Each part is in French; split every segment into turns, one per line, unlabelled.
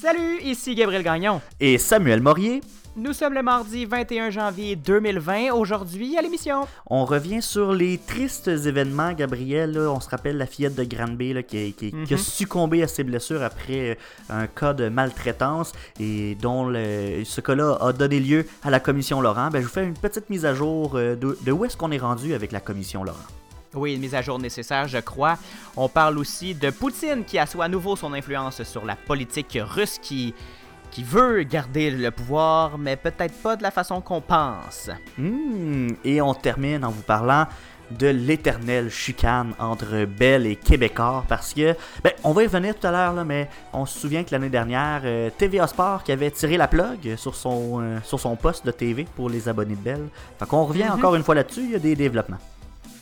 Salut, ici Gabriel Gagnon.
Et Samuel Morier.
Nous sommes le mardi 21 janvier 2020. Aujourd'hui, à l'émission.
On revient sur les tristes événements, Gabriel. là. on se rappelle la fillette de Granby là, qui, qui- qui a
Mhm.
succombé à ses blessures après euh, un cas de maltraitance et dont le- ce cas-là a donné lieu à la commission Laurent. Ben, je vous fais une petite mise à jour euh, de, de où est-ce qu'on est rendu avec la commission Laurent.
Oui, une mise à jour nécessaire, je crois. On parle aussi de Poutine qui assoit à nouveau son influence sur la politique russe qui, qui veut garder le pouvoir, mais peut-être pas de la façon qu'on pense.
Hmm, et on termine en vous parlant de l'éternelle chicane entre Bell et Québécois parce que, ben, on va y revenir tout à l'heure, mais on se souvient que l'année dernière, euh, TVA Sport qui avait tiré la plug sur son, euh, sur son poste de TV pour les abonnés de Bell. Fait qu'on revient
Mhm.
encore une fois là-dessus, il y a des développements.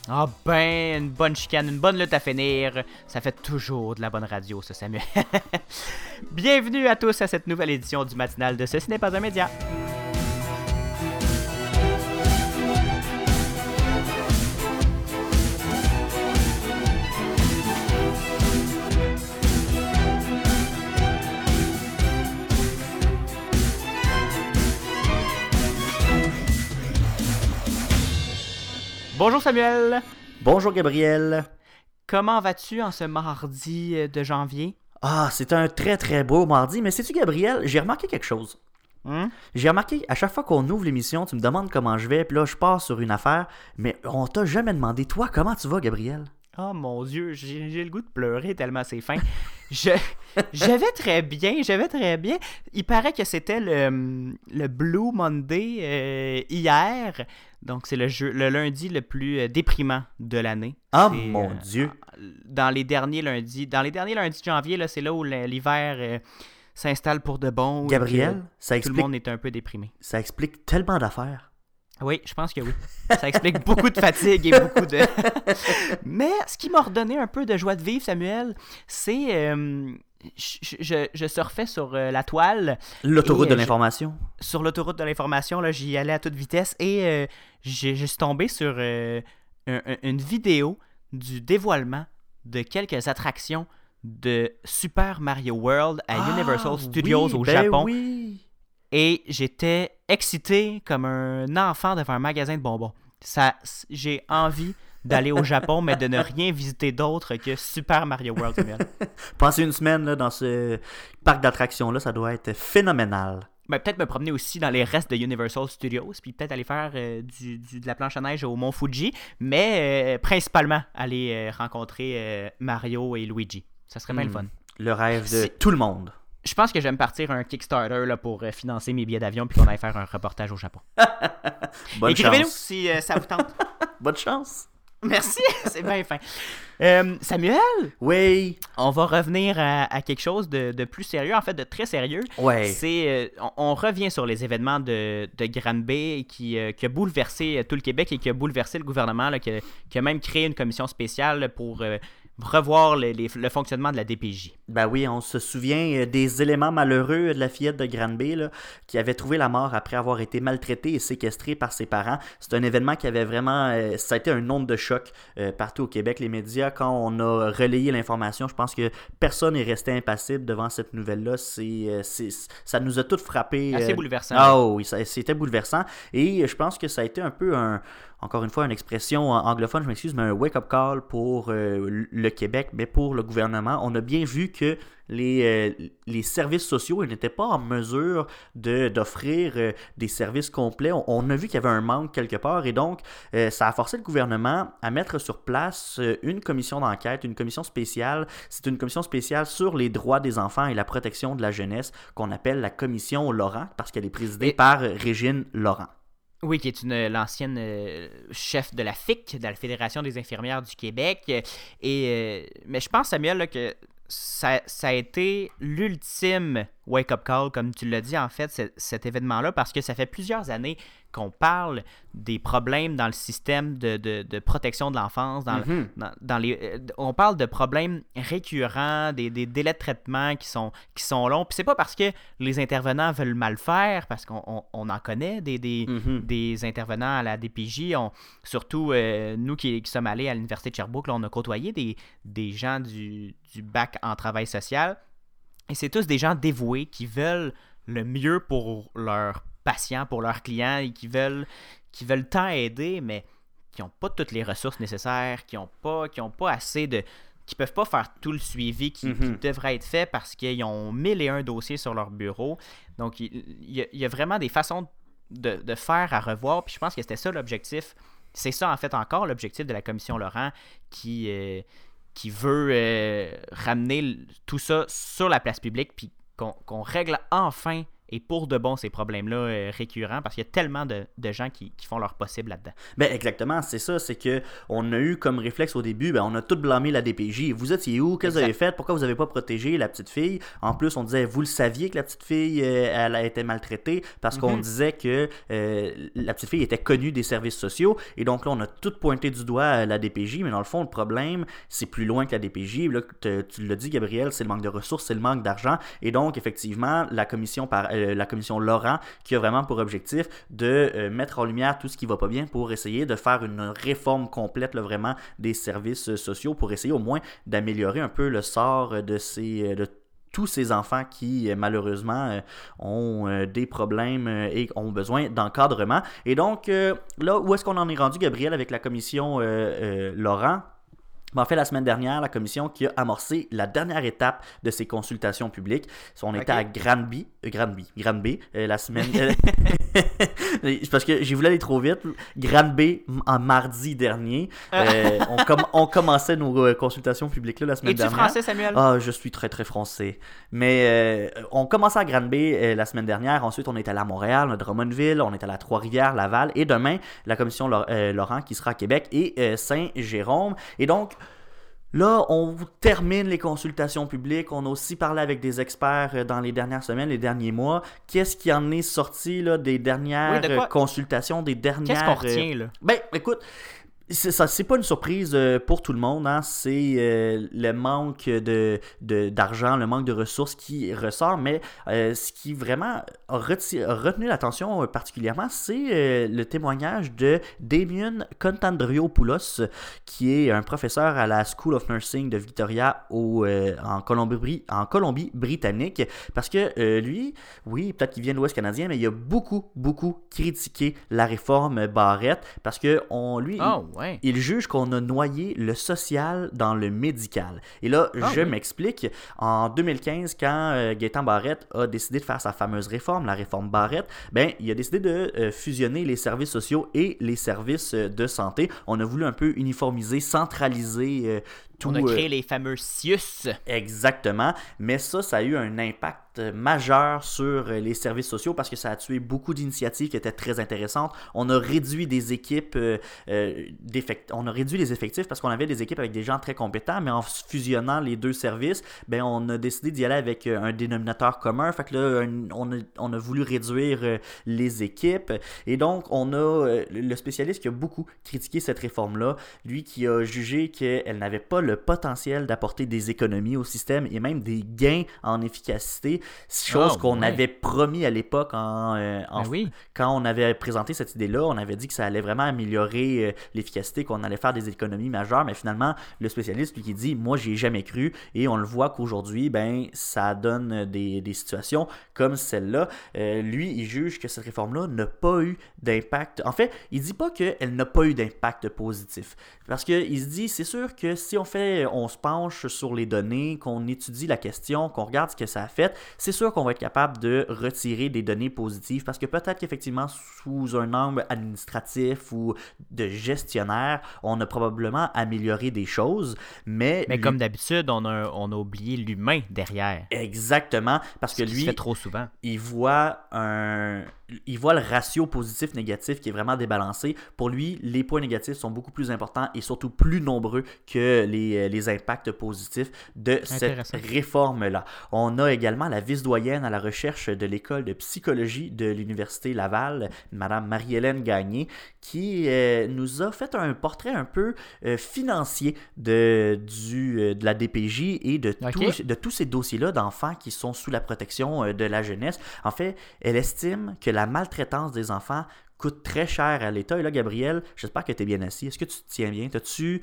Ah ben, une bonne chicane, une bonne lutte à finir. Ça fait toujours de la bonne radio, ça, Samuel. Bienvenue à tous à cette nouvelle édition du matinal de Ceci n'est pas un média. Bonjour Samuel.
Bonjour Gabriel.
Comment vas-tu en ce mardi euh, de janvier?
Ah, c'est un très très beau mardi, mais sais-tu Gabriel, j'ai remarqué quelque chose.
Hein?
J'ai remarqué, à chaque fois qu'on ouvre l'émission, tu me demandes comment je vais, puis là, je pars sur une affaire, mais on t'a jamais demandé, toi, comment tu vas, Gabriel?
Oh mon dieu, j'ai j'ai le goût de pleurer tellement c'est fin. Je, je vais très bien, je vais très bien. Il paraît que c'était le, le Blue Monday euh, hier. Donc c'est le, jeu- le lundi le plus euh, déprimant de l'année.
Ah,
C'est,
mon
euh,
Dieu.
Dans les derniers lundis, dans les derniers lundis de janvier, là, c'est là où l'hiver euh, s'installe pour de bon.
Gabriel, ça
que tout le
explique,
monde est un peu déprimé.
ça explique tellement d'affaires.
Oui, je pense que oui. Ça explique beaucoup de fatigue et beaucoup de. Mais ce qui m'a redonné un peu de joie de vivre, Samuel, c'est. euh, je, je, je surfais sur euh, la toile,
L'autoroute de
euh,
l'information.
sur l'autoroute de l'information, là, j'y allais à toute vitesse et euh, j'ai- je suis tombé sur euh, un- un- une vidéo du dévoilement de quelques attractions de Super Mario World à Universal
Ah,
Studios
oui,
au
ben
Japon.
oui.
Et j'étais excité comme un enfant devant un magasin de bonbons. Ça, j'ai envie d'aller au Japon, mais de ne rien visiter d'autre que Super Mario World.
Passer une semaine là, dans ce parc d'attractions-là, ça doit être phénoménal.
Ben, peut-être me promener aussi dans les restes de Universal Studios, puis peut-être aller faire euh, du, du- de la planche à neige au Mont Fuji, mais euh, principalement aller euh, rencontrer Mario et Luigi. Ça serait bien le
Hmm.
fun.
Le rêve de tout le monde.
Je pense que je vais me partir un Kickstarter là, pour financer mes billets d'avion puis qu'on aille faire un reportage au Japon.
Bonne
Écrivez-nous
chance.
si ça vous tente.
Bonne chance.
Merci, c'est bien fin. Euh, Samuel,
Oui.
on va revenir à, à quelque chose de, de plus sérieux, en fait de très sérieux.
Ouais.
C'est, euh, on, on revient sur les événements de, de Granby qui, euh, qui a bouleversé tout le Québec et qui a bouleversé le gouvernement, là, qui, a, qui a même créé une commission spéciale pour euh, revoir les- les- le fonctionnement de la DPJ.
Ben oui, on se souvient euh, des éléments malheureux de la fillette de Granby là, qui avait trouvé la mort après avoir été maltraitée et séquestrée par ses parents. C'est un événement qui avait vraiment... euh, ça a été un onde de choc euh, partout au Québec. Les médias, quand on a relayé l'information, je pense que personne n'est resté impassible devant cette nouvelle-là. C'est, ça nous a tous frappés.
Assez bouleversant.
Ah oui, c'était bouleversant. Et je pense que ça a été un peu un, encore une fois, une expression anglophone, je m'excuse, mais un wake-up call pour euh, le Québec, mais pour le gouvernement. On a bien vu que les, euh, les services sociaux n'étaient pas en mesure de, d'offrir euh, des services complets. On, on a vu qu'il y avait un manque quelque part et donc ça a forcé le gouvernement à mettre sur place une commission d'enquête, une commission spéciale. C'est une commission spéciale sur les droits des enfants et la protection de la jeunesse qu'on appelle la commission Laurent parce qu'elle est présidée
Et-
par Régine Laurent.
Oui, qui est une l'ancienne euh, chef de la FIC, de la Fédération des infirmières du Québec. Et, euh, mais je pense, Samuel, que ça, a été l'ultime wake-up call, comme tu l'as dit, en fait, ce- cet événement-là, parce que ça fait plusieurs années qu'on parle des problèmes dans le système de, de- de protection de l'enfance, dans,
Mhm.
dans, dans les, euh, on parle de problèmes récurrents, des, des délais de traitement qui sont, qui sont longs. Puis c'est pas parce que les intervenants veulent mal faire, parce qu'on on- on en connaît des, des,
Mhm.
des intervenants à la DPJ. On, surtout euh, nous qui, qui sommes allés à l'Université de Sherbrooke, là, on a côtoyé des, des gens du, du bac en travail social. Et c'est tous des gens dévoués qui veulent le mieux pour leurs patients, pour leurs clients et qui veulent, qui veulent tant aider, mais qui n'ont pas toutes les ressources nécessaires, qui n'ont pas, qui ont pas assez de. qui peuvent pas faire tout le suivi qui, qui
Mhm.
devrait être fait parce qu'ils ont mille et un dossiers sur leur bureau. Donc, il, il y, a, vraiment des façons de, de faire à revoir. Puis je pense que c'était ça l'objectif. C'est ça, en fait, encore l'objectif de la commission Laurent qui, euh, qui veut euh, ramener tout ça sur la place publique puis qu'on qu'on règle enfin et pour de bon ces problèmes-là euh, récurrents parce qu'il y a tellement de, de gens qui, qui font leur possible là-dedans.
Ben exactement, c'est ça, c'est que on a eu comme réflexe au début, ben on a tout blâmé la DPJ. Vous étiez où? Qu'est-ce que vous avez fait? Pourquoi vous avez pas protégé la petite fille? En plus, on disait, vous le saviez que la petite fille, euh, elle a été maltraitée parce qu'on
Mhm.
disait que euh, la petite fille était connue des services sociaux et donc là, on a tout pointé du doigt à la DPJ, mais dans le fond, le problème, c'est plus loin que la DPJ. Là, tu l'as dit, Gabriel, c'est le manque de ressources, c'est le manque d'argent et donc effectivement, la commission par euh, la commission Laurent qui a vraiment pour objectif de euh, mettre en lumière tout ce qui va pas bien pour essayer de faire une réforme complète vraiment des services euh, sociaux pour essayer au moins d'améliorer un peu le sort de de tous ces enfants qui, malheureusement, ont des problèmes et ont besoin d'encadrement. Et donc, là, où est-ce qu'on en est rendu, Gabriel, avec la commission Laurent? Ben, en fait, la semaine dernière, la commission qui a amorcé la dernière étape de ces consultations publiques. On était à Granby, euh, Granby, Granby, euh, la semaine. Parce que j'ai voulu aller trop vite. Granby, en mardi dernier, euh, on, com- on commençait nos consultations publiques là, la semaine
Es-tu
dernière.
français, Samuel?
Ah, je suis très très français. Mais on commençait à Granby la semaine dernière. Ensuite, on est allé à Montréal, à Drummondville, on est allé à Trois-Rivières, Laval. Et demain, la commission Lau- Laurent qui sera à Québec et Saint-Jérôme. Et donc, Là, on termine les consultations publiques. On a aussi parlé avec des experts euh, dans les dernières semaines, les derniers mois. Qu'est-ce qui en est sorti là, des dernières
Oui, de quoi-
euh, consultations, des dernières...
Qu'est-ce qu'on
euh,
retient, là?
ben, écoute, ça, c'est pas une surprise euh, pour tout le monde. Hein. C'est euh, le manque de, d'argent, le manque de ressources qui ressort. Mais euh, ce qui vraiment a, retenu l'attention particulièrement, c'est le témoignage de Damien Contandriopoulos, qui est un professeur à la School of Nursing de Victoria au, en, Colombie, en Colombie-Britannique. Parce que lui, oui, peut-être qu'il vient de l'Ouest canadien, mais il a beaucoup, beaucoup critiqué la réforme Barrette parce que on, lui,
ouais.
il juge qu'on a noyé le social dans le médical. Et là,
Ah
je
oui.
m'explique. En 2015, quand euh, Gaétan Barrette a décidé de faire sa fameuse réforme, la réforme Barrette, ben, il a décidé de euh, fusionner les services sociaux et les services euh, de santé. On a voulu un peu uniformiser, centraliser tout.
On a
euh,
créé les fameux CIUS.
Exactement. Mais ça, ça a eu un impact majeur sur les services sociaux parce que ça a tué beaucoup d'initiatives qui étaient très intéressantes. On a réduit des équipes, euh, euh, on a réduit les effectifs parce qu'on avait des équipes avec des gens très compétents, mais en fusionnant les deux services, ben on a décidé d'y aller avec un dénominateur commun. Fait que là, on a, on a voulu réduire les équipes. Et donc, on a le spécialiste qui a beaucoup critiqué cette réforme-là, lui qui a jugé qu'elle n'avait pas le potentiel d'apporter des économies au système et même des gains en efficacité, chose
Ah,
qu'on
ouais.
avait promis à l'époque en, euh, en
Ben oui.
quand on avait présenté cette idée-là, on avait dit que ça allait vraiment améliorer euh, l'efficacité, qu'on allait faire des économies majeures, mais finalement, le spécialiste, lui, qui dit Moi, j'y ai jamais cru, et on le voit qu'aujourd'hui, ben, ça donne des, des situations comme celle-là. Euh, lui, il juge que cette réforme-là n'a pas eu d'impact. En fait, il dit pas qu'elle n'a pas eu d'impact positif. Parce qu'il se dit, c'est sûr que si on fait, on se penche sur les données, qu'on étudie la question, qu'on regarde ce que ça a fait, c'est sûr qu'on va être capable de retirer des données positives parce que peut-être qu'effectivement, sous un angle administratif ou de gestionnaire, on a probablement amélioré des choses, mais.
Mais
lui-
comme d'habitude, on a, on a oublié l'humain derrière.
Exactement, parce
Ce
que lui,
fait trop souvent.
il voit un il voit le ratio positif négatif qui est vraiment débalancé pour lui les points négatifs sont beaucoup plus importants et surtout plus nombreux que les, euh, les impacts positifs de cette
Intéressant.
réforme là on a également la vice-doyenne à la recherche de l'école de psychologie de l'université Laval madame Marie-Hélène Gagné qui euh, nous a fait un portrait un peu euh, financier de, du, euh, de la DPJ et de, tous- de tous ces dossiers-là d'enfants qui sont sous la protection de la jeunesse. En fait, elle estime que la maltraitance des enfants coûte très cher à l'État. Et là, Gabriel, j'espère que tu es bien assis. Est-ce que tu te tiens bien? T'as-tu...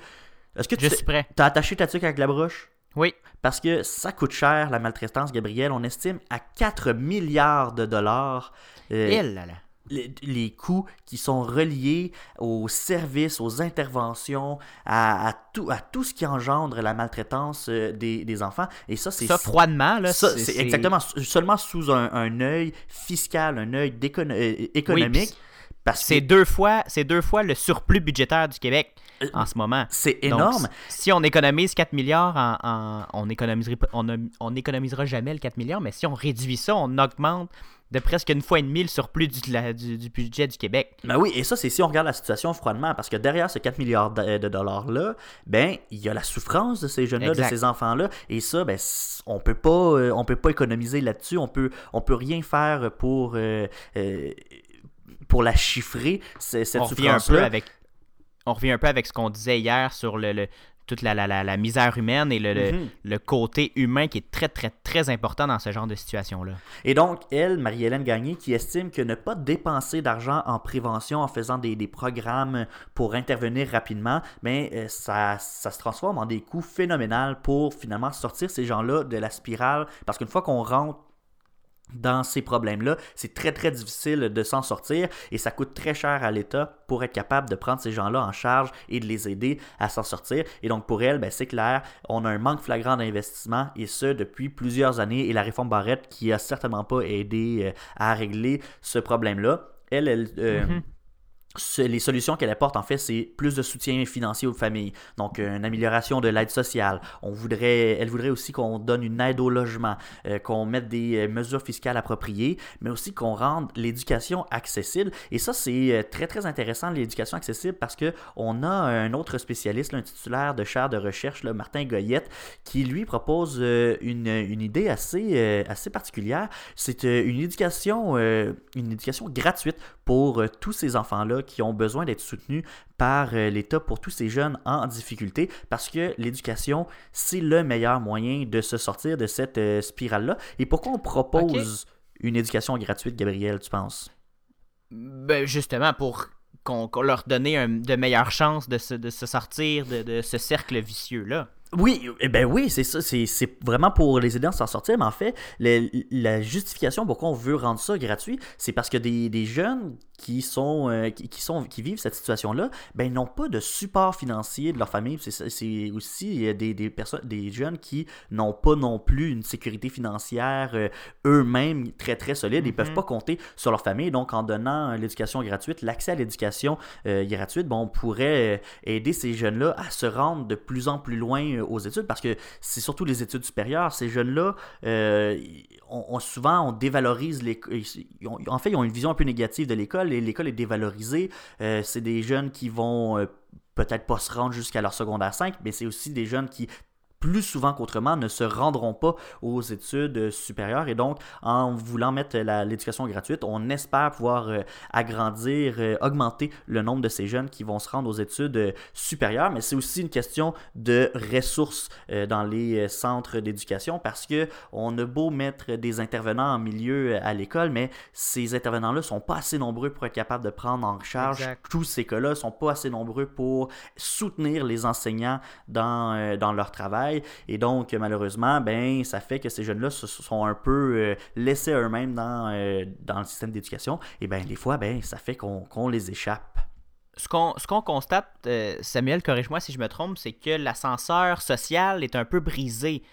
Est-ce que tu
Je suis prêt.
as attaché ta tuque avec la broche?
Oui.
Parce que ça coûte cher, la maltraitance, Gabriel. On estime à 4 milliards de dollars.
euh, Il là là
les, les, coûts qui sont reliés aux services, aux interventions, à, à, tout, à tout ce qui engendre la maltraitance euh, des, des, enfants. Et ça, c'est...
Ça, froidement, là.
Ça, c'est exactement. Seulement sous un, un œil fiscal, un œil euh, économique.
Oui, parce que c'est deux fois, deux fois le surplus budgétaire du Québec en ce moment.
C'est énorme.
Donc, si on économise 4 milliards, en, en, on économiserait, on, on économisera jamais le 4 milliards, mais si on réduit ça, on augmente de presque une fois et demie le surplus du, la, du, du, budget du Québec.
Ben oui, et ça, c'est si on regarde la situation froidement, parce que derrière ces 4 milliards de, dollars-là, ben, il y a la souffrance de ces jeunes-là, de ces enfants-là, et ça, ben, on peut pas, euh, on peut pas économiser là-dessus, on peut, on peut rien faire pour, euh, euh, pour la chiffrer, cette souffrance-là.
avec on revient un peu avec ce qu'on disait hier sur le, le toute la, la, la, misère humaine et le, mm -hmm. le, le, côté humain qui est très, très, très important dans ce genre de situation-là.
Et donc, elle, Marie-Hélène Gagné, qui estime que ne pas dépenser d'argent en prévention en faisant des, des, programmes pour intervenir rapidement, mais euh, ça, ça se transforme en des coûts phénoménaux pour finalement sortir ces gens-là de la spirale. Parce qu'une fois qu'on rentre dans ces problèmes-là. C'est très, très difficile de s'en sortir et ça coûte très cher à l'État pour être capable de prendre ces gens-là en charge et de les aider à s'en sortir. Et donc, pour elle, ben, c'est clair, on a un manque flagrant d'investissement et ce, depuis plusieurs années. Et la réforme Barrette qui a certainement pas aidé euh, à régler ce problème-là. Elle, elle, euh, mm -hmm les solutions qu'elle apporte, en fait, c'est plus de soutien financier aux familles. Donc, une amélioration de l'aide sociale. On voudrait, elle voudrait aussi qu'on donne une aide au logement, euh, qu'on mette des mesures fiscales appropriées, mais aussi qu'on rende l'éducation accessible. Et ça, c'est très, très intéressant, l'éducation accessible, parce que on a un autre spécialiste, un titulaire de chaire de recherche, là, Martin Goyette, qui, lui, propose euh, une, une, idée assez, euh, assez particulière. C'est une éducation, une éducation gratuite pour tous ces enfants-là qui ont besoin d'être soutenus par l'État pour tous ces jeunes en difficulté parce que l'éducation, c'est le meilleur moyen de se sortir de cette spirale-là. Et pourquoi on propose okay. une éducation gratuite, Gabriel, tu penses?
Ben justement, pour qu'on qu leur donne de meilleures chances de se, de se sortir de, de ce cercle vicieux-là.
Oui, eh ben oui, c'est ça. C'est vraiment pour les aider à s'en sortir. Mais en fait, le, la justification pourquoi on veut rendre ça gratuit, c'est parce que des, des, jeunes qui sont, euh, qui, qui, sont qui vivent cette situation-là, ben n'ont pas de support financier de leur famille. C'est aussi des, des personnes, des jeunes qui n'ont pas non plus une sécurité financière euh, eux-mêmes très très solide. Ils ne mm -hmm. peuvent pas compter sur leur famille. Donc, en donnant l'éducation gratuite, l'accès à l'éducation euh, gratuite, bon, on pourrait aider ces jeunes-là à se rendre de plus en plus loin aux études parce que c'est surtout les études supérieures. Ces jeunes-là, euh, on, on, souvent, on dévalorise les. En fait, ils ont une vision un peu négative de l'école et l'école est dévalorisée. Euh, c'est des jeunes qui vont euh, peut-être pas se rendre jusqu'à leur secondaire 5, mais c'est aussi des jeunes qui plus souvent qu'autrement, ne se rendront pas aux études supérieures. Et donc, en voulant mettre l'éducation gratuite, on espère pouvoir euh, agrandir, euh, augmenter le nombre de ces jeunes qui vont se rendre aux études euh, supérieures. Mais c'est aussi une question de ressources euh, dans les centres d'éducation parce que on a beau mettre des intervenants en milieu à l'école, mais ces intervenants-là sont pas assez nombreux pour être capables de prendre en charge exact. tous ces cas-là, sont pas assez nombreux pour soutenir les enseignants dans, dans leur travail. Et donc, malheureusement, ben, ça fait que ces jeunes-là se sont un peu euh, laissés eux-mêmes dans, euh, dans le système d'éducation. Et bien, des fois, ben, ça fait qu'on qu les échappe.
Ce qu'on qu constate, euh, Samuel, corrige-moi si je me trompe, c'est que l'ascenseur social est un peu brisé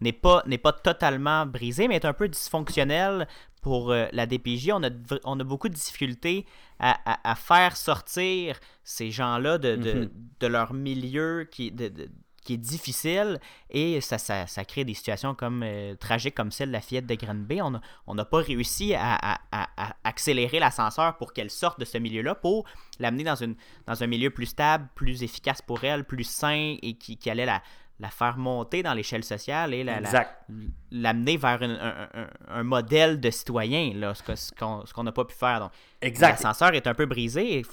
n'est pas, pas totalement brisé, mais est un peu dysfonctionnel pour euh, la DPJ. On a, on a beaucoup de difficultés à, à, à faire sortir ces gens-là de, de, mm -hmm. de, leur milieu qui, de, qui est difficile et ça, ça, ça crée des situations comme euh, tragiques comme celle de la fillette de Granby. On n'a pas réussi à, à, à accélérer l'ascenseur pour qu'elle sorte de ce milieu-là, pour l'amener dans, une, dans un milieu plus stable, plus efficace pour elle, plus sain et qui, qui allait la, la faire monter dans l'échelle sociale et l'amener la, vers une, un, un, un, modèle de citoyen, là, ce qu'on qu n'a pas pu faire. Donc, l'ascenseur est un peu brisé. Il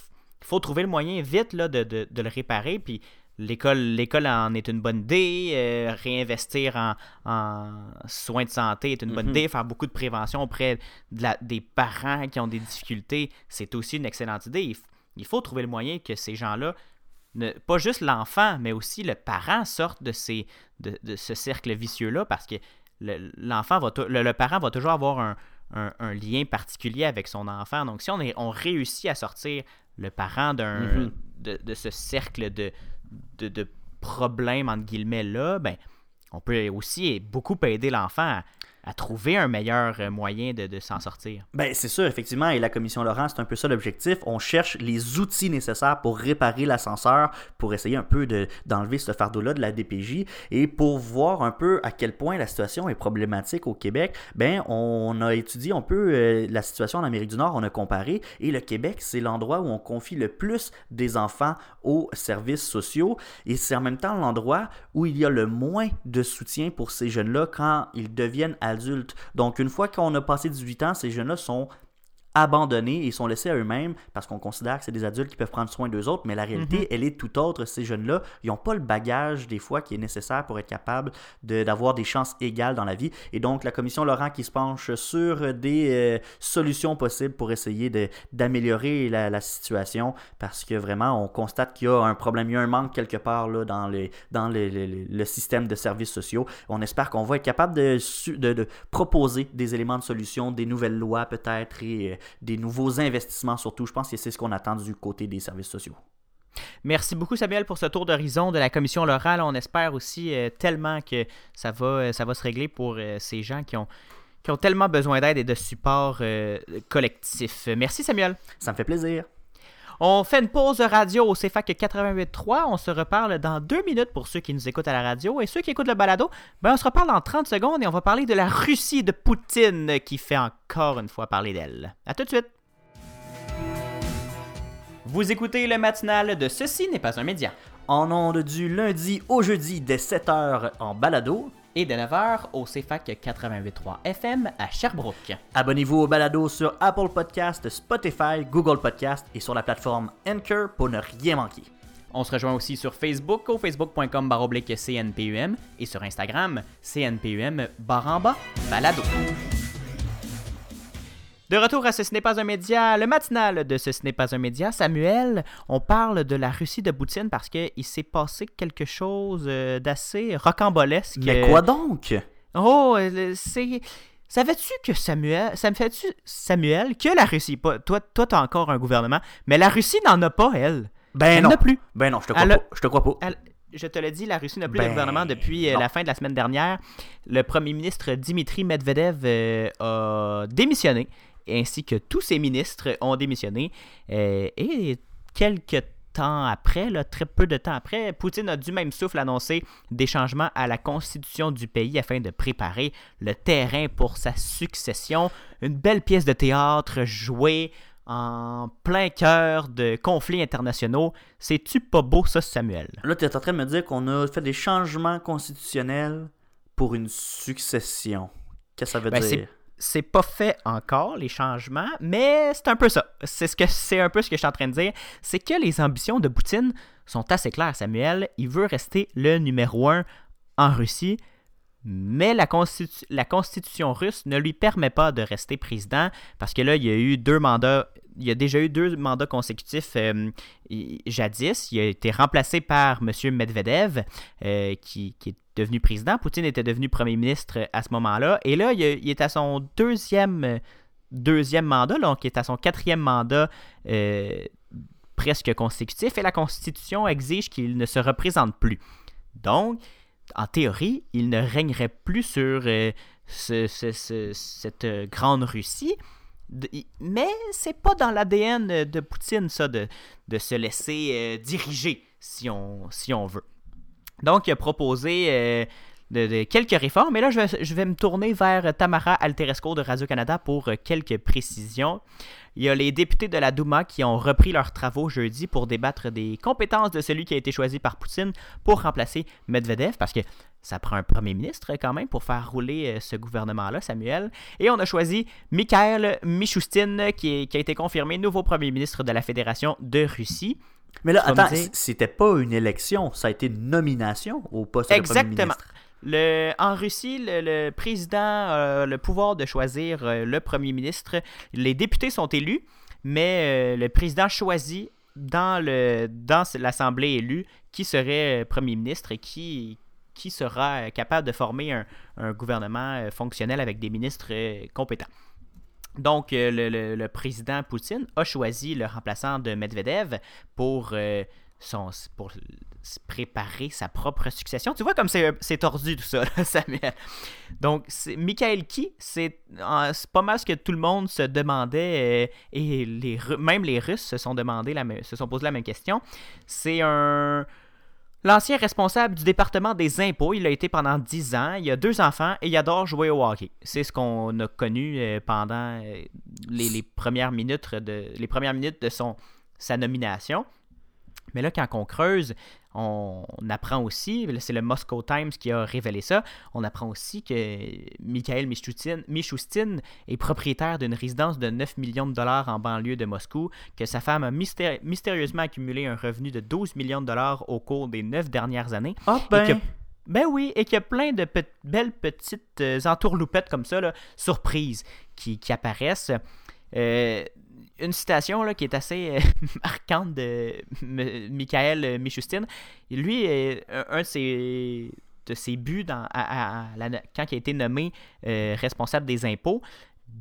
faut trouver le moyen vite là, de, de, de le réparer. Puis l'école l'école en est une bonne idée. Euh, réinvestir en, en, soins de santé est une bonne mm -hmm. idée. Faire beaucoup de prévention auprès de la, des parents qui ont des difficultés, c'est aussi une excellente idée. Il, il faut trouver le moyen que ces gens-là pas juste l'enfant, mais aussi le parent sortent de, ces, de, ce cercle vicieux-là parce que l'enfant va le, parent va toujours avoir un, lien particulier avec son enfant. Donc, si on, est, on réussit à sortir le parent d'un mm-hmm. de, ce cercle de, de, problèmes, entre guillemets, là, ben, on peut aussi beaucoup aider l'enfant à trouver un meilleur euh, moyen de, s'en sortir.
Ben, c'est sûr, effectivement, et la commission Laurent, c'est un peu ça l'objectif. On cherche les outils nécessaires pour réparer l'ascenseur, pour essayer un peu d'enlever ce fardeau-là de la DPJ et pour voir un peu à quel point la situation est problématique au Québec. Ben, on a étudié un peu euh, la situation en Amérique du Nord, on a comparé, et le Québec, c'est l'endroit où on confie le plus des enfants aux services sociaux, et c'est en même temps l'endroit où il y a le moins de soutien pour ces jeunes-là quand ils deviennent adultes donc, une fois qu'on a passé 18 ans, ces jeunes-là sont abandonnés et sont laissés à eux-mêmes parce qu'on considère que c'est des adultes qui peuvent prendre soin d'eux autres, mais la réalité, mhm. elle est tout autre. Ces jeunes-là, ils n'ont pas le bagage des fois qui est nécessaire pour être capable d'avoir des chances égales dans la vie. Et donc, la commission Laurent qui se penche sur des euh, solutions possibles pour essayer d'améliorer la, situation parce que vraiment, on constate qu'il y a un problème, il y a un manque quelque part là, dans, les, dans le système de services sociaux. On espère qu'on va être capable de, de, de, proposer des éléments de solution, des nouvelles lois peut-être et euh, des nouveaux investissements surtout. Je pense que c'est ce qu'on attend du côté des services sociaux.
Merci beaucoup Samuel pour ce tour d'horizon de la commission Laurent. On espère aussi euh, tellement que ça va, euh, ça va se régler pour euh, ces gens qui ont, qui ont tellement besoin d'aide et de support collectif. Merci Samuel.
Ça me fait plaisir.
On fait une pause radio au CFAC 88.3. On se reparle dans deux minutes pour ceux qui nous écoutent à la radio. Et ceux qui écoutent le balado, ben on se reparle dans 30 secondes et on va parler de la Russie de Poutine qui fait encore une fois parler d'elle. À tout de suite. Vous écoutez le matinal de Ceci n'est pas un média.
En ondes du lundi au jeudi dès 7h en balado
et de 9h au CFAC 88.3 FM à Sherbrooke.
Abonnez-vous au balado sur Apple Podcast, Spotify, Google Podcast et sur la plateforme Anchor pour ne rien manquer.
On se rejoint aussi sur Facebook au facebook.com CNPUM et sur Instagram CNPUM baramba balado. De retour à Ce, n'est pas un média, le matinal de Ce, n'est pas un média. Samuel, on parle de la Russie de Poutine parce qu'il s'est passé quelque chose euh, d'assez rocambolesque.
Mais quoi donc?
Oh, euh, c'est... Savais-tu que Samuel, ça me fait-tu Samuel que la Russie, pas, toi, toi t'as encore un gouvernement, mais la Russie n'en a pas elle.
Ben elle
non.
plus. Ben non, je te crois pas. Je te crois pas.
je te le dis, la Russie n'a plus de ben gouvernement depuis euh, la fin de la semaine dernière. Le premier ministre Dimitri Medvedev a démissionné ainsi que tous ses ministres ont démissionné. Euh, et quelques temps après, là, très peu de temps après, Poutine a du même souffle annoncé des changements à la constitution du pays afin de préparer le terrain pour sa succession. Une belle pièce de théâtre jouée en plein cœur de conflits internationaux. C'est-tu pas beau ça, Samuel?
Là, tu es en train de me dire qu'on a fait des changements constitutionnels pour une succession. Qu'est-ce que ça veut ben, dire?
C'est pas fait encore les changements, mais c'est un peu ça. C'est ce un peu ce que je suis en train de dire, c'est que les ambitions de Poutine sont assez claires. Samuel, il veut rester le numéro un en Russie, mais la, constitution russe ne lui permet pas de rester président parce que là, il y a eu deux mandats il y a déjà eu deux mandats consécutifs euh, jadis. Il a été remplacé par M. Medvedev, euh, qui, est devenu président. Poutine était devenu premier ministre à ce moment-là. Et là, il, est à son deuxième, deuxième mandat, donc il est à son quatrième mandat euh, presque consécutif. Et la Constitution exige qu'il ne se représente plus. Donc, en théorie, il ne régnerait plus sur cette grande Russie mais c'est pas dans l'ADN de Poutine, ça, de, se laisser euh, diriger, si on, si on veut. Donc, il a proposé euh, quelques réformes. Et là, je vais, me tourner vers Tamara Alteresco de Radio-Canada pour euh, quelques précisions. Il y a les députés de la Douma qui ont repris leurs travaux jeudi pour débattre des compétences de celui qui a été choisi par Poutine pour remplacer Medvedev, parce que ça prend un premier ministre quand même pour faire rouler euh, ce gouvernement-là, Samuel. Et on a choisi Mikhail Mishustin, qui, a été confirmé nouveau premier ministre de la Fédération de Russie.
Mais là, attends, c'était pas une élection, ça a été une nomination au poste de premier ministre.
Le, en Russie, le, président a le pouvoir de choisir euh, le premier ministre. Les députés sont élus, mais euh, le président choisit dans le dans l'Assemblée élue qui serait premier ministre et qui, qui sera capable de former un, un gouvernement fonctionnel avec des ministres compétents. Donc, le, le, président Poutine a choisi le remplaçant de Medvedev pour son, pour préparer sa propre succession. Tu vois comme c'est tordu tout ça, Samuel. Donc, Michael Key, c'est pas mal ce que tout le monde se demandait, euh, et les, même les Russes se sont, demandé se sont posé la même question. C'est un... L'ancien responsable du département des impôts, il a été pendant 10 ans, il a deux enfants et il adore jouer au hockey. C'est ce qu'on a connu euh, pendant euh, les, premières minutes de, sa nomination. Mais là, quand on creuse, on, apprend aussi, c'est le Moscow Times qui a révélé ça, on apprend aussi que Mikhail Michoustin est propriétaire d'une résidence de 9 millions de dollars en banlieue de Moscou, que sa femme a mystérieusement accumulé un revenu de 12 millions de dollars au cours des 9 dernières années.
Ah ben...
ben oui, et qu'il y a plein de belles petites euh, entourloupettes comme ça, là, surprises, qui, qui apparaissent. Euh, une citation là, qui est assez euh, marquante de Michael euh, Michustin. Lui, un de ses, de ses buts dans, quand il a été nommé euh, responsable des impôts,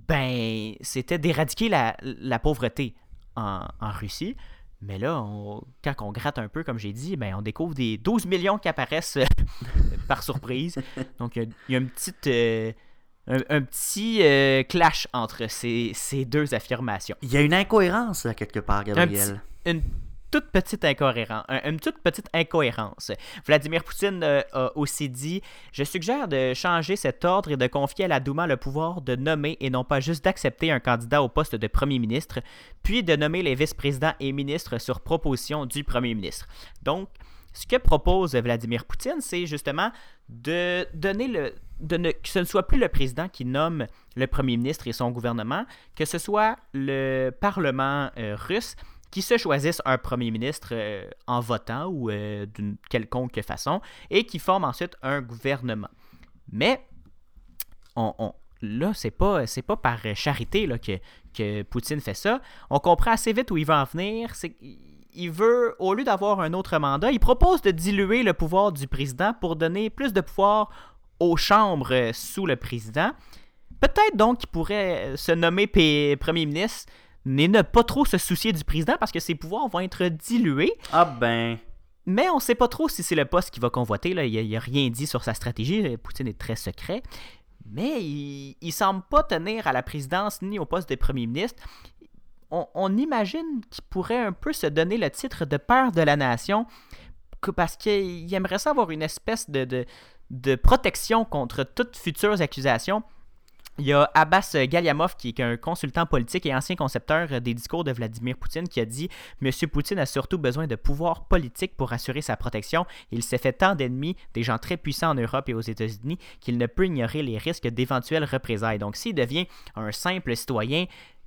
ben, c'était d'éradiquer la, pauvreté en, Russie. Mais là, quand on gratte un peu, comme j'ai dit, ben, on découvre des 12 millions qui apparaissent par surprise. Donc, il y, a une petite un, petit euh, clash entre ces, deux affirmations.
Il y a une incohérence là, quelque part, Gabriel.
une toute petite incohérence. une toute petite incohérence. Vladimir Poutine euh, a aussi dit Je suggère de changer cet ordre et de confier à la Douma le pouvoir de nommer et non pas juste d'accepter un candidat au poste de premier ministre, puis de nommer les vice-présidents et ministres sur proposition du premier ministre. Donc, ce que propose Vladimir Poutine, c'est justement de donner le. que ce ne soit plus le président qui nomme le premier ministre et son gouvernement, que ce soit le Parlement euh, russe qui se choisisse un premier ministre euh, en votant ou euh, d'une quelconque façon et qui forme ensuite un gouvernement. Mais on, on là, c'est pas, pas par charité là, que, que Poutine fait ça. On comprend assez vite où il va en venir. Il veut, au lieu d'avoir un autre mandat, il propose de diluer le pouvoir du président pour donner plus de pouvoir aux chambres sous le président. Peut-être donc qu'il pourrait se nommer premier ministre mais ne pas trop se soucier du président parce que ses pouvoirs vont être dilués.
Ah ben.
Mais on ne sait pas trop si c'est le poste qu'il va convoiter. Là. Il n'a a rien dit sur sa stratégie. Poutine est très secret. Mais il ne semble pas tenir à la présidence ni au poste de premier ministre on, imagine qu'il pourrait un peu se donner le titre de père de la nation parce qu'il aimerait ça avoir une espèce de, de, protection contre toutes futures accusations. Il y a Abbas Galiamov, qui est un consultant politique et ancien concepteur des discours de Vladimir Poutine, qui a dit Monsieur Poutine a surtout besoin de pouvoir politique pour assurer sa protection. Il s'est fait tant d'ennemis, des gens très puissants en Europe et aux États-Unis, qu'il ne peut ignorer les risques d'éventuelles représailles. Donc, s'il devient un simple citoyen,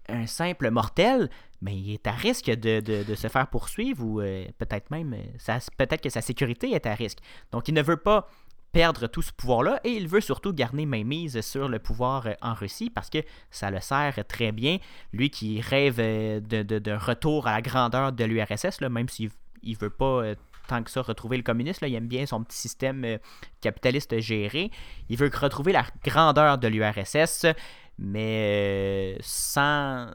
un simple mortel, mais il est à risque de, se faire poursuivre ou euh, peut-être même, euh, que sa sécurité est à risque. Donc il ne veut pas perdre tout ce pouvoir-là et il veut surtout garder mainmise sur le pouvoir euh, en Russie parce que ça le sert très bien. Lui qui rêve d'un retour à la grandeur de l'URSS, même s'il ne veut pas tant que ça retrouver le communisme. Il aime bien son petit système capitaliste géré. Il veut retrouver la grandeur de l'URSS mais euh, sans,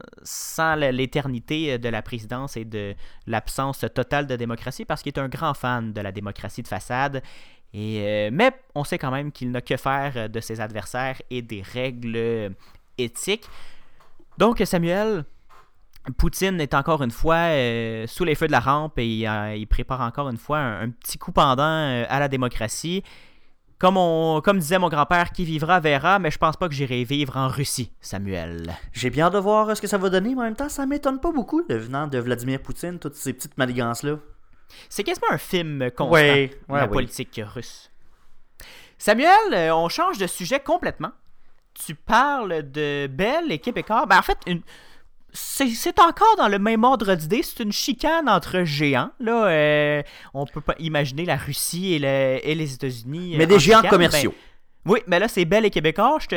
l'éternité de la présidence et de l'absence totale de démocratie, parce qu'il est un grand fan de la démocratie de façade. Euh, mais on sait quand même qu'il n'a que faire de ses adversaires et des règles éthiques. Donc Samuel, Poutine est encore une fois euh, sous les feux de la rampe et il prépare encore une fois un petit coup pendant à la démocratie. Comme, on, comme disait mon grand-père, qui vivra verra, mais je pense pas que j'irai vivre en Russie, Samuel.
J'ai bien hâte de voir ce que ça va donner, mais en même temps, ça m'étonne pas beaucoup, le venant de Vladimir Poutine, toutes ces petites manigances-là.
C'est quasiment un film constant la politique russe. Samuel, euh, on change de sujet complètement. Tu parles de Belle et Québécois. Ben, en fait, une, c'est encore dans le même ordre d'idée. C'est une chicane entre géants. Là, euh, on peut pas imaginer la Russie et, les États-Unis.
Mais des géants commerciaux.
Oui, mais là, c'est Belle et Québécois. Je te,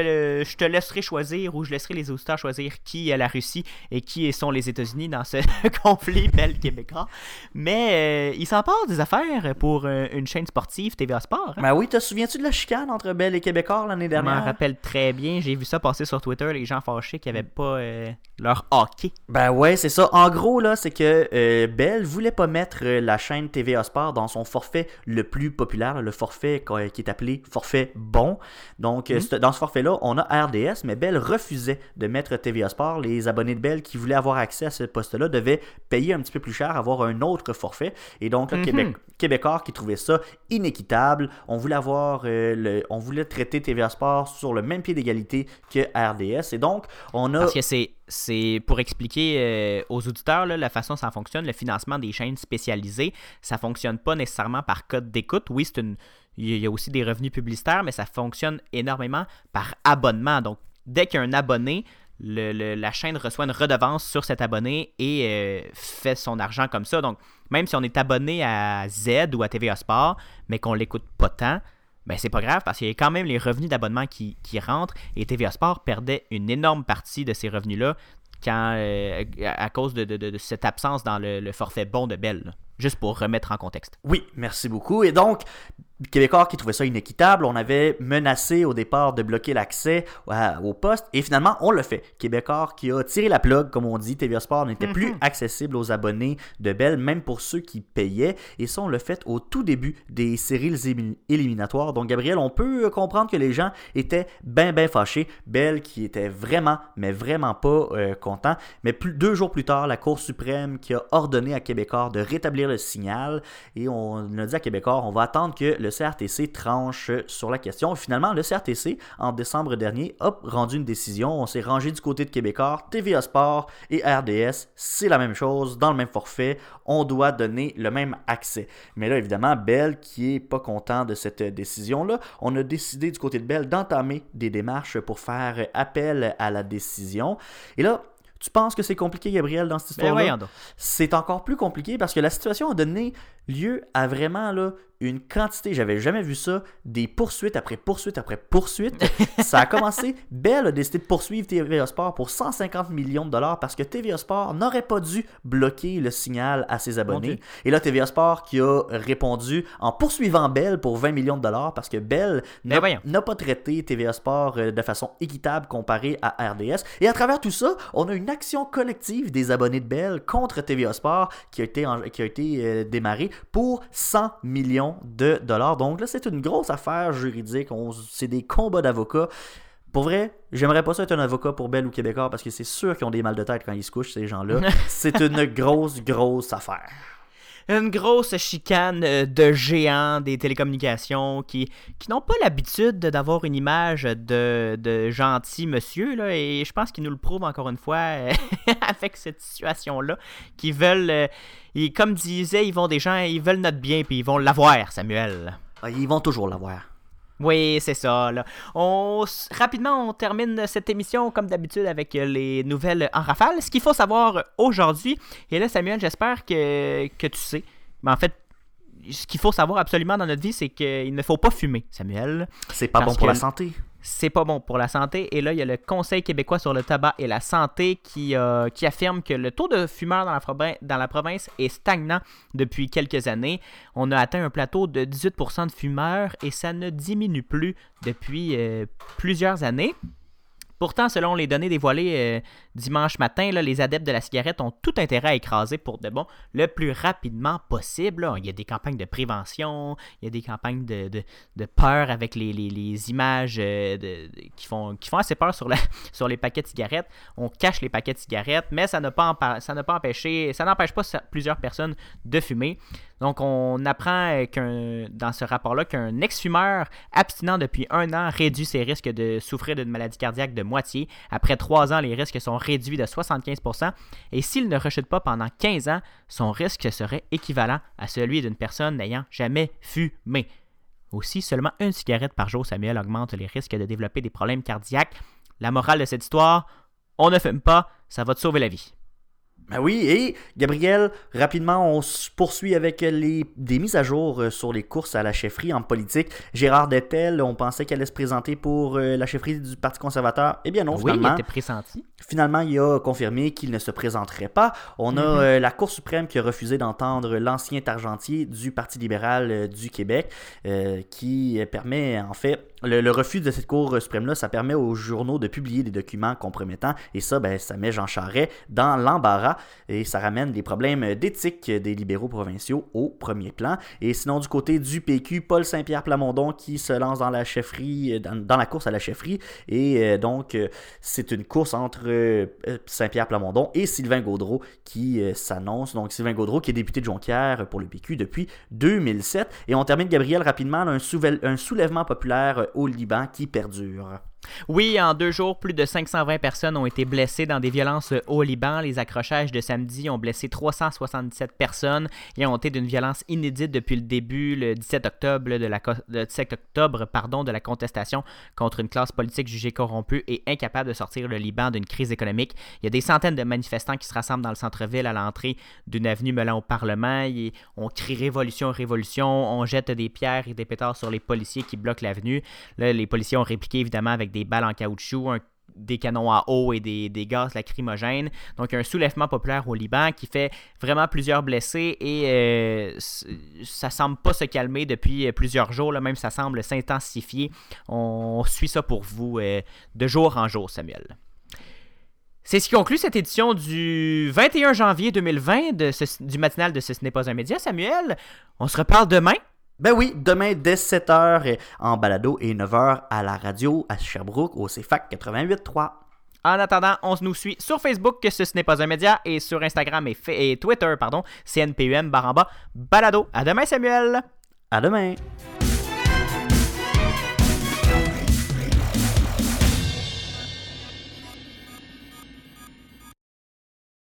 je te laisserai choisir ou je laisserai les auditeurs choisir qui est la Russie et qui sont les États-Unis dans ce conflit Belle Québécois. Mais euh, il s'en passe des affaires pour euh, une chaîne sportive, TVA Sport. hein?
Ben oui, te souviens-tu de la chicane entre Belle et Québécois l'année
Je m'en
dernière?
rappelle très bien. J'ai vu ça passer sur Twitter, les gens fâchés qui n'avaient pas euh, leur hockey.
Ben ouais, c'est ça. En gros, là, c'est que euh, Bell voulait pas mettre la chaîne TVA Sport dans son forfait le plus populaire, le forfait qui est appelé forfait bon. Donc, euh, c'est- dans ce forfait-là, on a RDS, mais Bell refusait de mettre TVA Sport. Les abonnés de Bell qui voulaient avoir accès à ce poste-là devaient payer un petit peu plus cher, avoir un autre forfait. Et donc,
Mhm.
Québec, Québécois qui trouvait ça inéquitable. On voulait avoir, euh, le, on voulait traiter TVA Sport sur le même pied d'égalité que RDS. Et donc, on a
Parce que c'est, c'est pour expliquer euh, aux auditeurs là, la façon dont ça fonctionne, le financement des chaînes spécialisées, ça fonctionne pas nécessairement par code d'écoute. Oui, c'est une, il y a aussi des revenus publicitaires, mais ça fonctionne énormément par abonnement. Donc, dès qu'il y a un abonné, le- la chaîne reçoit une redevance sur cet abonné et euh, fait son argent comme ça. Donc, même si on est abonné à Z ou à TVA Sport, mais qu'on l'écoute pas tant, ben c'est pas grave parce qu'il y a quand même les revenus d'abonnement qui, rentrent et TVA Sport perdait une énorme partie de ces revenus-là euh, à cause de, cette absence dans le, le forfait bon de Bell. là. Juste pour remettre en contexte.
Oui, merci beaucoup. Et donc, Québécois qui trouvait ça inéquitable, on avait menacé au départ de bloquer l'accès au poste et finalement on le fait. Québécois qui a tiré la plug, comme on dit, TVA Sport n'était plus accessible aux abonnés de Bell, même pour ceux qui payaient. Et ça, on l'a fait au tout début des séries élim- éliminatoires. Donc, Gabriel, on peut euh, comprendre que les gens étaient ben ben fâchés. Bell qui était vraiment, mais vraiment pas euh, content. Mais plus, deux jours plus tard, la Cour suprême qui a ordonné à Québécois de rétablir le signal et on a dit à Québécois, on va attendre que le CRTC tranche sur la question. Finalement, le CRTC, en décembre dernier, a rendu une décision. On s'est rangé du côté de Québécois. TVA Sport et RDS, c'est la même chose, dans le même forfait. On doit donner le même accès. Mais là, évidemment, Bell, qui est pas content de cette décision-là, on a décidé du côté de Bell d'entamer des démarches pour faire appel à la décision. Et là, tu penses que c'est compliqué, Gabriel, dans cette
Ben
histoire-là? c'est encore plus compliqué parce que la situation a donné lieu à vraiment là, une quantité, j'avais jamais vu ça, des poursuites après poursuites après poursuites. ça a commencé, Bell a décidé de poursuivre TVA Sport pour 150 millions de dollars parce que TVA Sport n'aurait pas dû bloquer le signal à ses abonnés. Et là, TVA Sport qui a répondu en poursuivant Bell pour 20 millions de dollars parce que Bell
Ben
n'a pas traité TVA Sport euh, de façon équitable comparé à RDS. Et à travers tout ça, on a une action collective des abonnés de Bell contre TVA Sport qui a été, en- qui a été euh, démarrée pour 100 millions de dollars. Donc là, c'est une grosse affaire juridique. On- C'est des combats d'avocats. Pour vrai, j'aimerais pas ça être un avocat pour Bell ou Québécois parce que c'est sûr qu'ils ont des mal de tête quand ils se couchent, ces gens-là. c'est une grosse, grosse affaire.
Une grosse chicane euh, de géants des télécommunications qui, qui n'ont pas l'habitude d'avoir une image de, de gentil monsieur, là, et je pense qu'ils nous le prouvent encore une fois euh, avec cette situation-là, qui veulent, euh, et comme disait Yvon Deschamps, ils veulent notre bien, puis ils vont l'avoir, Samuel.
Ah, Ils vont toujours l'avoir.
Oui, c'est ça. Là. On, rapidement, on termine cette émission comme d'habitude avec euh, les nouvelles en rafale. Ce qu'il faut savoir aujourd'hui, et là, Samuel, j'espère que, que tu sais, mais en fait, ce qu'il faut savoir absolument dans notre vie, c'est qu'il ne faut pas fumer, Samuel.
C'est pas bon pour
que-
la santé.
C'est pas bon pour la santé. Et là, il y a le Conseil québécois sur le tabac et la santé qui, euh, affirme que le taux de fumeurs dans la, province, dans la province est stagnant depuis quelques années. On a atteint un plateau de 18% de fumeurs et ça ne diminue plus depuis euh, plusieurs années. Pourtant, selon les données dévoilées euh, dimanche matin, les adeptes de la cigarette ont tout intérêt à écraser pour de bon le plus rapidement possible. là. Il y a des campagnes de prévention, il y a des campagnes de, peur avec les, images euh, qui, font, assez peur sur, les paquets de cigarettes. On cache les paquets de cigarettes, mais ça n'a pas, empêché, ça n'empêche pas plusieurs personnes de fumer. Donc, on apprend euh, dans ce rapport-là qu'un ex-fumeur abstinent depuis un an réduit ses risques de souffrir d'une maladie cardiaque de Après trois ans, les risques sont réduits de 75%. Et s'il ne rechute pas pendant 15 ans, son risque serait équivalent à celui d'une personne n'ayant jamais fumé. Aussi, seulement une cigarette par jour, Samuel, augmente les risques de développer des problèmes cardiaques. La morale de cette histoire, on ne fume pas, ça va te sauver la vie.
Ben oui, et Gabriel, rapidement, on se poursuit avec les, des mises à jour euh, sur les courses à la chefferie en politique. Gérard Dettel, on pensait qu'elle allait se présenter pour euh, la chefferie du Parti conservateur. Eh bien non,
Oui, il
finalement.
était pressenti.
Finalement, il a confirmé qu'il ne se présenterait pas. On a
Mhm.
euh, la Cour suprême qui a refusé d'entendre l'ancien argentier du Parti libéral euh, du Québec, euh, qui euh, permet, en fait, le, refus de cette Cour suprême-là, ça permet aux journaux de publier des documents compromettants, et ça, ben, ça met Jean Charest dans l'embarras, et ça ramène des problèmes d'éthique des libéraux provinciaux au premier plan. Et sinon, du côté du PQ, Paul Saint-Pierre Plamondon qui se lance dans la chefferie, dans, la course à la chefferie, et euh, donc, euh, c'est une course entre euh, Saint-Pierre Plamondon et Sylvain Gaudreau qui s'annonce. Donc Sylvain Gaudreau qui est député de Jonquière pour le PQ depuis 2007. Et on termine, Gabriel, rapidement, un, soulèvement populaire au Liban qui perdure.
Oui, en deux jours, plus de 520 personnes ont été blessées dans des violences au Liban. Les accrochages de samedi ont blessé 377 personnes et ont été d'une violence inédite depuis le début, le 17 octobre, de la, co- le 17 octobre pardon, de la contestation contre une classe politique jugée corrompue et incapable de sortir le Liban d'une crise économique. Il y a des centaines de manifestants qui se rassemblent dans le centre-ville à l'entrée d'une avenue menant au Parlement. Et on crie révolution, révolution. On jette des pierres et des pétards sur les policiers qui bloquent l'avenue. Les policiers ont répliqué évidemment avec des balles en caoutchouc, des canons à eau et des, des gaz lacrymogènes. Donc un soulèvement populaire au Liban qui fait vraiment plusieurs blessés et euh, ça semble pas se calmer depuis euh, plusieurs jours, là, même ça semble s'intensifier. On suit ça pour vous euh, de jour en jour, Samuel. C'est ce qui conclut cette édition du 21 janvier 2020 de ce- du matinal de Ce, ce n'est pas un média, Samuel. On se reparle demain.
Ben oui, demain dès 7h en balado et 9h à la radio à Sherbrooke au CFAC 88.3.
En attendant, on nous suit sur Facebook, que ce, ce n'est pas un média, et sur Instagram et Twitter, pardon, CNPUM, baramba, balado. À demain, Samuel!
À demain!